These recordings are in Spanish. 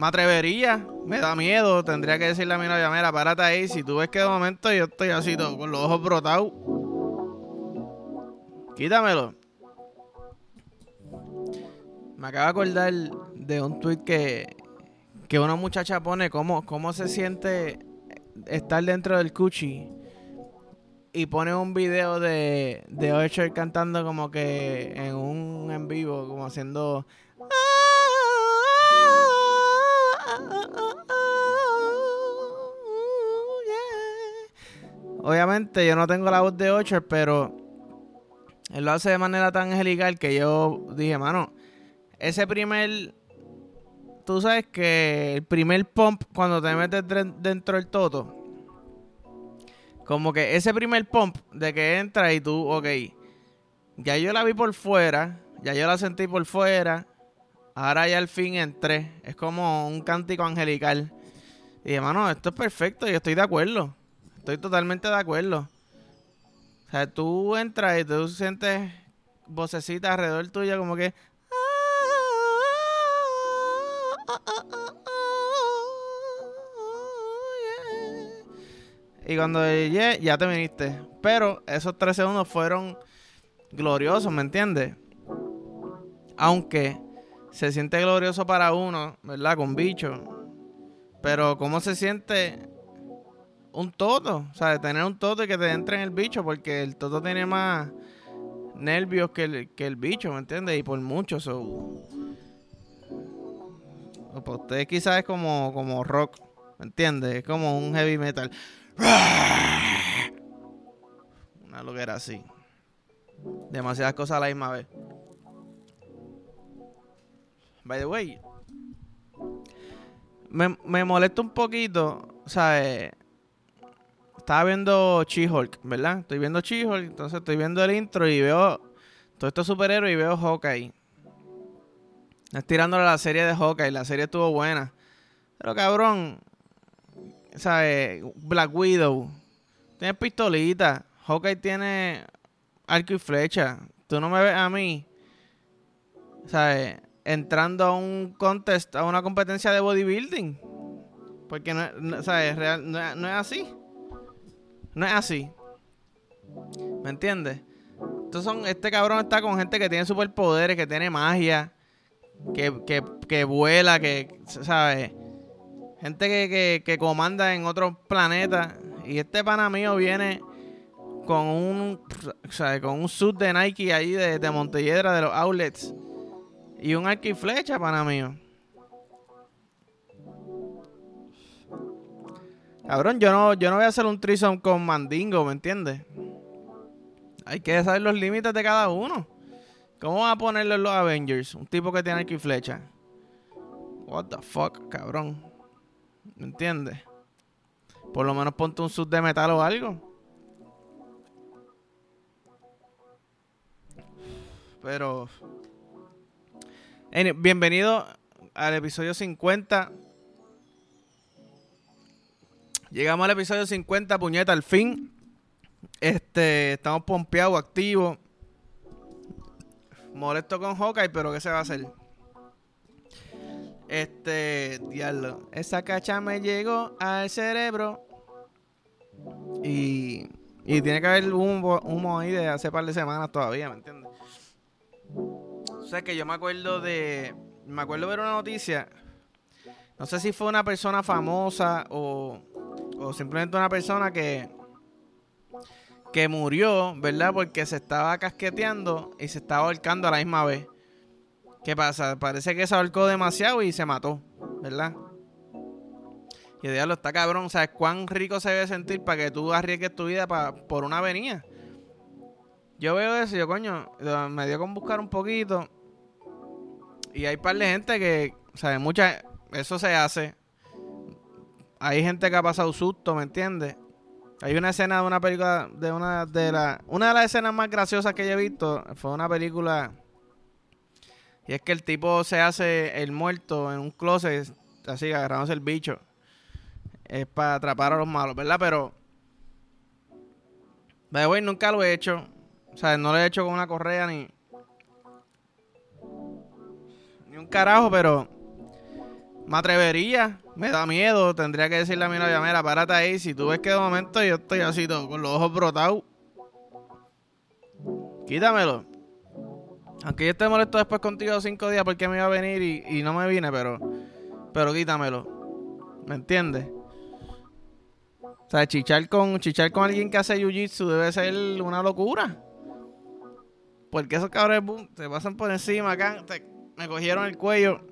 Me atrevería, me da miedo. Tendría que decirle a mi novia, mira, párate ahí. Si tú ves que de momento yo estoy así todo, con los ojos brotados, quítamelo. Me acabo de acordar de un tweet que, que una muchacha pone cómo, cómo se siente estar dentro del cuchi y pone un video de, de Usher cantando como que en un en vivo, como haciendo... Obviamente yo no tengo la voz de Usher, pero él lo hace de manera tan angelical que yo dije, mano, ese primer... Tú sabes que el primer pump cuando te metes dentro del toto, como que ese primer pump de que entra y tú, ok, ya yo la vi por fuera, ya yo la sentí por fuera, ahora ya al fin entré. Es como un cántico angelical. Y hermano, esto es perfecto, yo estoy de acuerdo. Estoy totalmente de acuerdo. O sea, tú entras y tú sientes vocecitas alrededor tuyo como que... Y cuando llegué, ya te viniste. Pero esos tres segundos fueron gloriosos, ¿me entiendes? Aunque se siente glorioso para uno, ¿verdad? Con bicho. Pero ¿cómo se siente un toto? O sea, tener un toto y que te entre en el bicho, porque el toto tiene más nervios que el, que el bicho, ¿me entiendes? Y por mucho, so. Para ustedes quizás es como, como rock, ¿me entiendes? Es como un heavy metal. Una loquera así. Demasiadas cosas a la misma vez. By the way, me, me molesta un poquito, ¿sabes? Estaba viendo She-Hulk, ¿verdad? Estoy viendo She-Hulk, entonces estoy viendo el intro y veo todos estos superhéroes y veo Hawkeye. Estirándole la serie de Hawkeye, la serie estuvo buena. Pero cabrón, ¿sabes? Black Widow tiene pistolita. Hawkeye tiene arco y flecha. Tú no me ves a mí, ¿sabes? Entrando a un contest, a una competencia de bodybuilding. Porque no, ¿sabes? Real, no, es así. No es así. ¿Me entiendes? Entonces son, este cabrón está con gente que tiene superpoderes, que tiene magia, que, que, que vuela, que, ¿sabes? gente que, que, comanda en otros planetas. Y este pana mío viene con un, sea, con un suit de Nike ahí de, de Montelledra, de los outlets. Y un arco pana mío. Cabrón, yo no, yo no voy a hacer un threesome con Mandingo, ¿me entiendes? Hay que saber los límites de cada uno. ¿Cómo va a ponerle los Avengers? Un tipo que tiene y flecha. What the fuck, cabrón. ¿Me entiendes? Por lo menos ponte un sub de metal o algo. Pero. bienvenido al episodio 50. Llegamos al episodio 50, puñeta, al fin. Este, estamos pompeados, activos. Molesto con Hawkeye, pero ¿qué se va a hacer? Este, diablo. Esa cacha me llegó al cerebro. Y, y tiene que haber humo, humo ahí de hace par de semanas todavía, ¿me entiendes? O sea que yo me acuerdo de. Me acuerdo ver una noticia. No sé si fue una persona famosa o, o simplemente una persona que. que murió, ¿verdad? Porque se estaba casqueteando y se estaba ahorcando a la misma vez. ¿Qué pasa? Parece que se ahorcó demasiado y se mató, ¿verdad? Y el diablo está cabrón. ¿Sabes cuán rico se debe sentir para que tú arriesgues tu vida por una avenida? Yo veo eso y yo, coño, me dio con buscar un poquito. Y hay par de gente que, ¿sabes? Mucha. Eso se hace. Hay gente que ha pasado susto, ¿me entiendes? Hay una escena de una película, de una de las... Una de las escenas más graciosas que yo he visto fue una película y es que el tipo se hace el muerto en un closet, así agarrándose el bicho. Es para atrapar a los malos, ¿verdad? Pero. De nunca lo he hecho. O sea, no lo he hecho con una correa ni. Ni un carajo, pero. Me atrevería, me da miedo, tendría que decirle a mi novia, mira, párate ahí, si tú ves que de momento yo estoy así todo, con los ojos brotados, quítamelo. Aunque yo esté molesto después contigo cinco días porque me iba a venir y, no me vine, pero, pero quítamelo. ¿Me entiendes? O sea, chichar con, chichar con alguien que hace jiu-jitsu debe ser una locura. Porque esos cabrones se pasan por encima acá, me cogieron el cuello.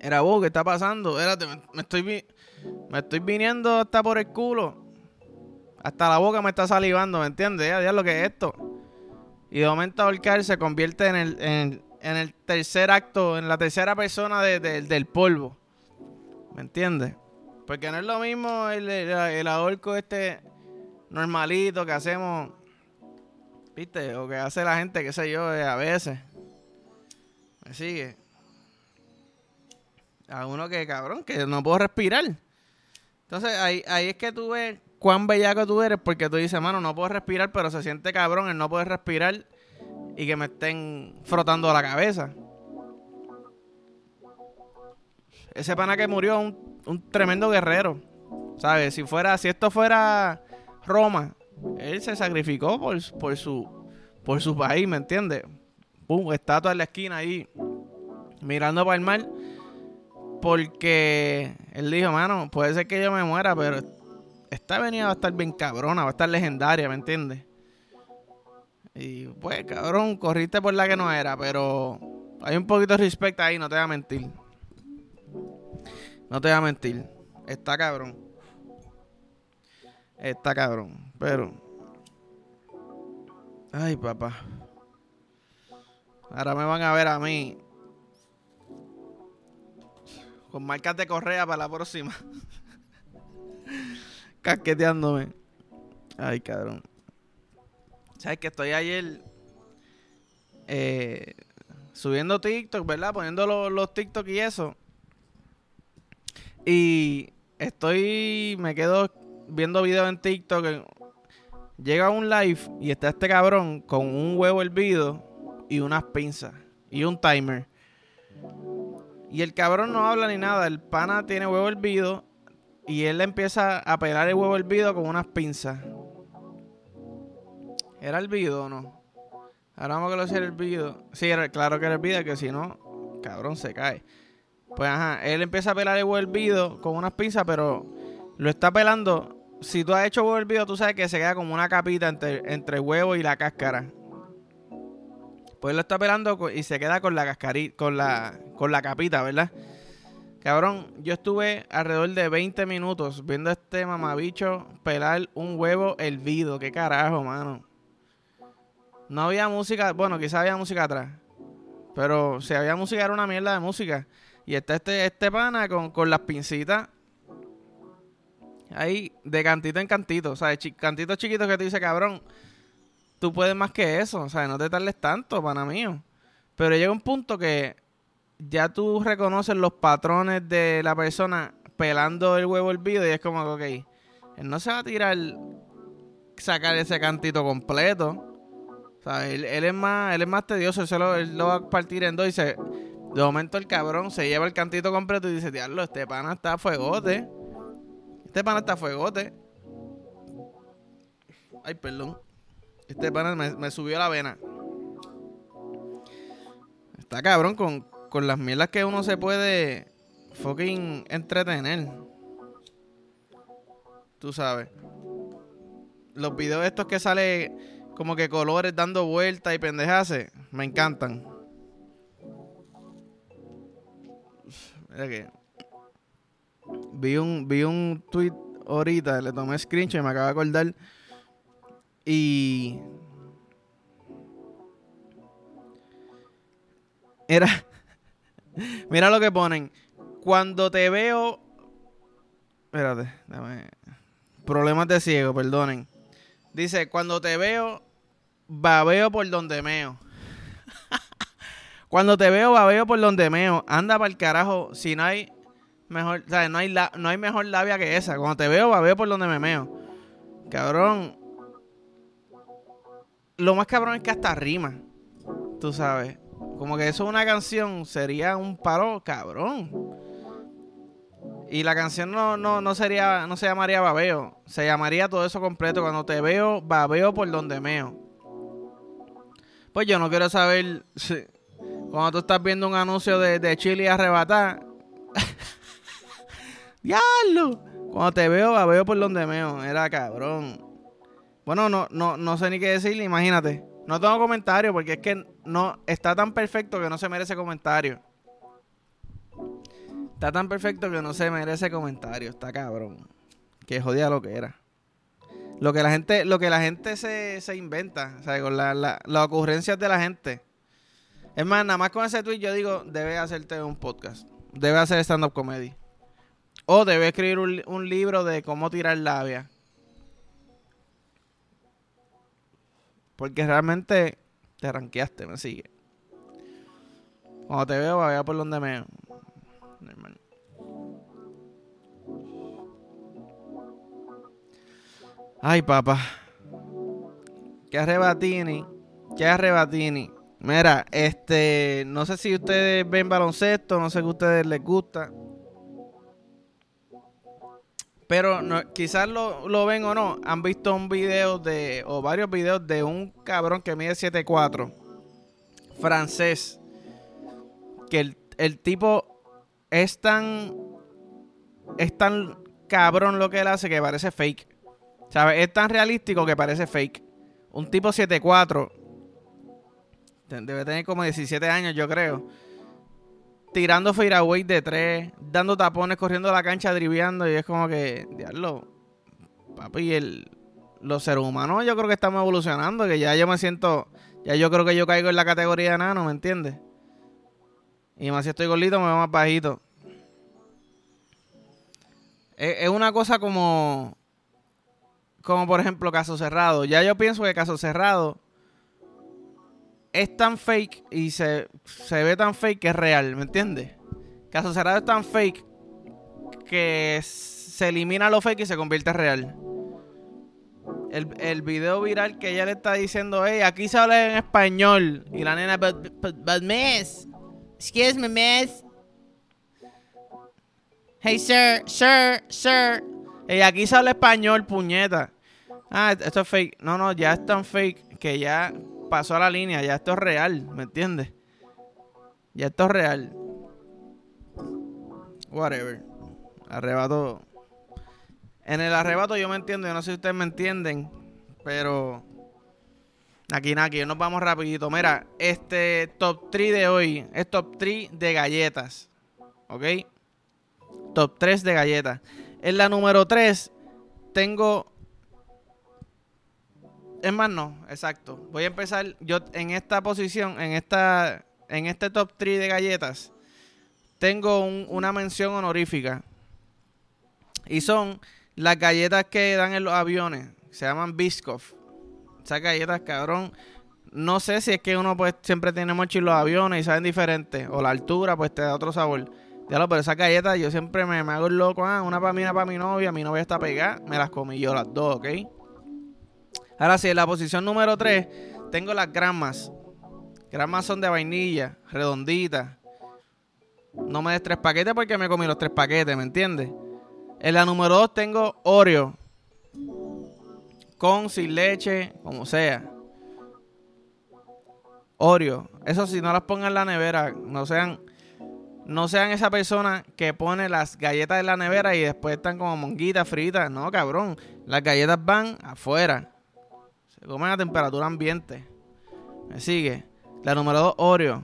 Era vos, ¿qué está pasando? Espérate, me, estoy me estoy viniendo hasta por el culo. Hasta la boca me está salivando, ¿me entiendes? Ya, lo que es esto. Y de momento ahorcar se convierte en el, en, el tercer acto, en la tercera persona del polvo. ¿Me entiendes? Porque no es lo mismo el, el, ahorco este normalito que hacemos, ¿viste? O que hace la gente, qué sé yo, eh, a veces. ¿Me sigue? A uno que, cabrón, que no puedo respirar. Entonces ahí, ahí es que tú ves cuán bellaco tú eres porque tú dices, mano, no puedo respirar, pero se siente cabrón el no poder respirar y que me estén frotando la cabeza. Ese pana que murió, un, un tremendo guerrero. ¿Sabes? Si fuera, si esto fuera Roma, él se sacrificó por, por su por su país, ¿me entiendes? Pum, estatua en la esquina ahí, mirando para el mar. Porque él dijo, mano, puede ser que yo me muera, pero esta avenida va a estar bien cabrona, va a estar legendaria, ¿me entiendes? Y pues, cabrón, corriste por la que no era, pero hay un poquito de respeto ahí, no te voy a mentir. No te voy a mentir. Está cabrón. Está cabrón. Pero. Ay, papá. Ahora me van a ver a mí. Con marcas de correa para la próxima. casqueteándome. Ay, cabrón. ¿Sabes que estoy ayer eh, subiendo TikTok, ¿verdad? Poniendo los, los TikTok y eso. Y estoy, me quedo viendo videos en TikTok. Llega un live y está este cabrón con un huevo hervido y unas pinzas y un timer. Y el cabrón no habla ni nada. El pana tiene huevo hervido y él empieza a pelar el huevo hervido con unas pinzas. ¿Era hervido o no? Ahora vamos a lo sea hervido. Sí, era, claro que era hervido, que si no, cabrón, se cae. Pues ajá, él empieza a pelar el huevo hervido con unas pinzas, pero lo está pelando. Si tú has hecho huevo hervido, tú sabes que se queda como una capita entre, entre el huevo y la cáscara. Pues él lo está pelando y se queda con la cascarita, con la, con la capita, ¿verdad? Cabrón, yo estuve alrededor de 20 minutos viendo a este mamabicho pelar un huevo hervido. ¿Qué carajo, mano? No había música, bueno, quizás había música atrás. Pero si había música era una mierda de música. Y está este, este pana con, con las pincitas. Ahí, de cantito en cantito. O sea, cantitos chiquitos que te dice, cabrón, tú puedes más que eso. O sea, no te tardes tanto, pana mío. Pero llega un punto que ya tú reconoces los patrones de la persona pelando el huevo hervido y es como ok, él no se va a tirar, sacar ese cantito completo. O sea, él, es más, él es más tedioso, él, lo, lo va a partir en dos y se, de momento el cabrón se lleva el cantito completo y dice, diablo, este pana está fuegote. Este pana está fuegote. Ay, perdón. Este pana me, me subió la vena. Está cabrón con, con las mierdas que uno se puede fucking entretener. Tú sabes. Los videos estos que sale como que colores dando vueltas y pendejase, me encantan. Mira que vi un vi un tweet ahorita, le tomé screenshot y me acabo de acordar y era Mira lo que ponen. Cuando te veo. Espérate, dame. Problemas de ciego, perdonen. Dice, cuando te veo, babeo por donde meo. cuando te veo, babeo por donde meo. Anda para el carajo. Si no hay mejor, o no hay, no hay mejor labia que esa. Cuando te veo, babeo por donde me meo. Cabrón. Lo más cabrón es que hasta rima. Tú sabes. Como que eso es una canción, sería un paro cabrón. Y la canción no, no, no sería, no se llamaría babeo. Se llamaría todo eso completo. Cuando te veo, babeo por donde meo. Pues yo no quiero saber si, cuando tú estás viendo un anuncio de, de chile arrebatar. ¡Diablo! Cuando te veo, babeo por donde meo. Era cabrón. Bueno, no, no, no sé ni qué decirle, imagínate. No tengo comentario porque es que no está tan perfecto que no se merece comentario. Está tan perfecto que no se merece comentario. Está cabrón. Que jodía lo que era. Lo que la gente, lo que la gente se, se inventa. Sea, con la, la, las ocurrencias de la gente. Es más, nada más con ese tweet yo digo, debe hacerte un podcast. Debe hacer stand-up comedy. O debe escribir un, un libro de cómo tirar labia. Porque realmente te ranqueaste, me sigue. Cuando te veo, va a ver por donde me. Ay, papá. Qué arrebatini. Qué arrebatini. Mira, este. No sé si ustedes ven baloncesto, no sé qué a ustedes les gusta. Pero quizás lo, lo, ven o no. Han visto un video de. O varios videos de un cabrón que mide 7'4. Francés. Que el, el tipo es tan. Es tan cabrón lo que él hace que parece fake. ¿Sabes? Es tan realístico que parece fake. Un tipo 7'4. Debe tener como 17 años, yo creo. Tirando fadeaway de 3. Dando tapones, corriendo la cancha, driviando. Y es como que, diablo. Papi, el, los seres humanos yo creo que estamos evolucionando. Que ya yo me siento. Ya yo creo que yo caigo en la categoría de nano, ¿me entiendes? Y más si estoy gordito, me veo más bajito. Es, una cosa como. Como por ejemplo, caso cerrado. Ya yo pienso que caso cerrado es tan fake y se, se ve tan fake que es real, ¿me entiendes? Caso cerrado es tan fake que se elimina lo fake y se convierte en real. El, el video viral que ella le está diciendo, hey, aquí se habla en español. Y la nena, but, but, but miss, excuse me, miss. Hey, sir, sir, sir. Hey, aquí se habla español, puñeta. Ah, esto es fake. No, no, ya es tan fake que ya pasó a la línea. Ya esto es real, ¿me entiendes? Ya esto es real. Whatever. Arrebato. En el arrebato yo me entiendo. Yo no sé si ustedes me entienden. Pero. Aquí aquí nos vamos rapidito. Mira, este top 3 de hoy es top 3 de galletas. ¿Ok? Top 3 de galletas. En la número 3 tengo es más, no, exacto. Voy a empezar yo en esta posición, en esta en este top 3 de galletas. Tengo una mención honorífica. Y son las galletas que dan en los aviones. Se llaman Biscoff. Esas galletas, cabrón. No sé si es que uno pues siempre tiene en los aviones y saben diferente. O la altura pues te da otro sabor. Ya lo, pero esas galletas yo siempre me, me hago el loco. Ah, una para mí, una para mi novia. Mi novia está pegada. Me las comí yo las dos, ¿ok? Ahora sí, en la posición número 3 tengo las gramas. Gramas son de vainilla, redonditas. No me des tres paquetes porque me comí los tres paquetes, ¿me entiendes? En la número 2 tengo Oreo. Con, sin leche, como sea. Oreo. Eso sí, no las pongan en la nevera. No sean, no sean esa persona que pone las galletas en la nevera y después están como monguitas fritas. No, cabrón. Las galletas van afuera. Se comen a temperatura ambiente. Me sigue. La número 2, Oreo.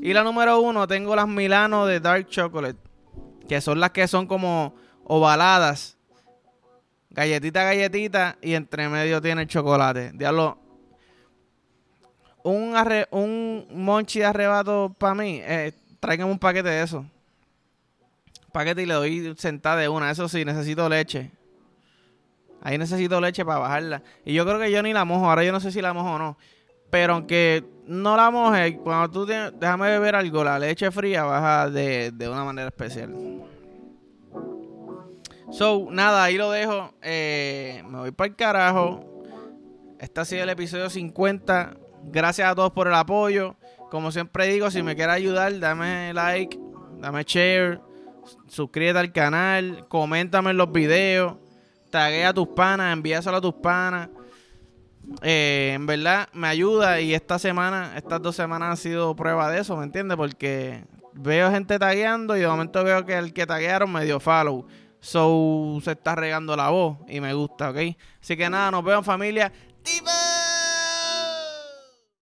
Y la número 1, tengo las Milano de Dark Chocolate. Que son las que son como ovaladas. Galletita, galletita. Y entre medio tiene el chocolate. Diablo. Un, un monchi de arrebato para mí. Eh, un paquete de eso. Paquete y le doy sentada de una. Eso sí, necesito leche. Ahí necesito leche para bajarla. Y yo creo que yo ni la mojo. Ahora yo no sé si la mojo o no. Pero aunque no la moje, cuando tú déjame beber algo, la leche fría baja de, una manera especial. So, nada, ahí lo dejo. Eh, me voy para el carajo. Este ha sido el episodio 50. Gracias a todos por el apoyo. Como siempre digo, si me quieres ayudar, dame like, dame share, suscríbete al canal, coméntame en los videos, taguea a tus panas, envíaselo a tus panas. Eh, en verdad me ayuda y esta semana, estas dos semanas han sido prueba de eso, ¿me entiendes? Porque veo gente tagueando y de momento veo que el que taguearon me dio follow. So se está regando la voz y me gusta, ¿ok? Así que nada, nos vemos familia.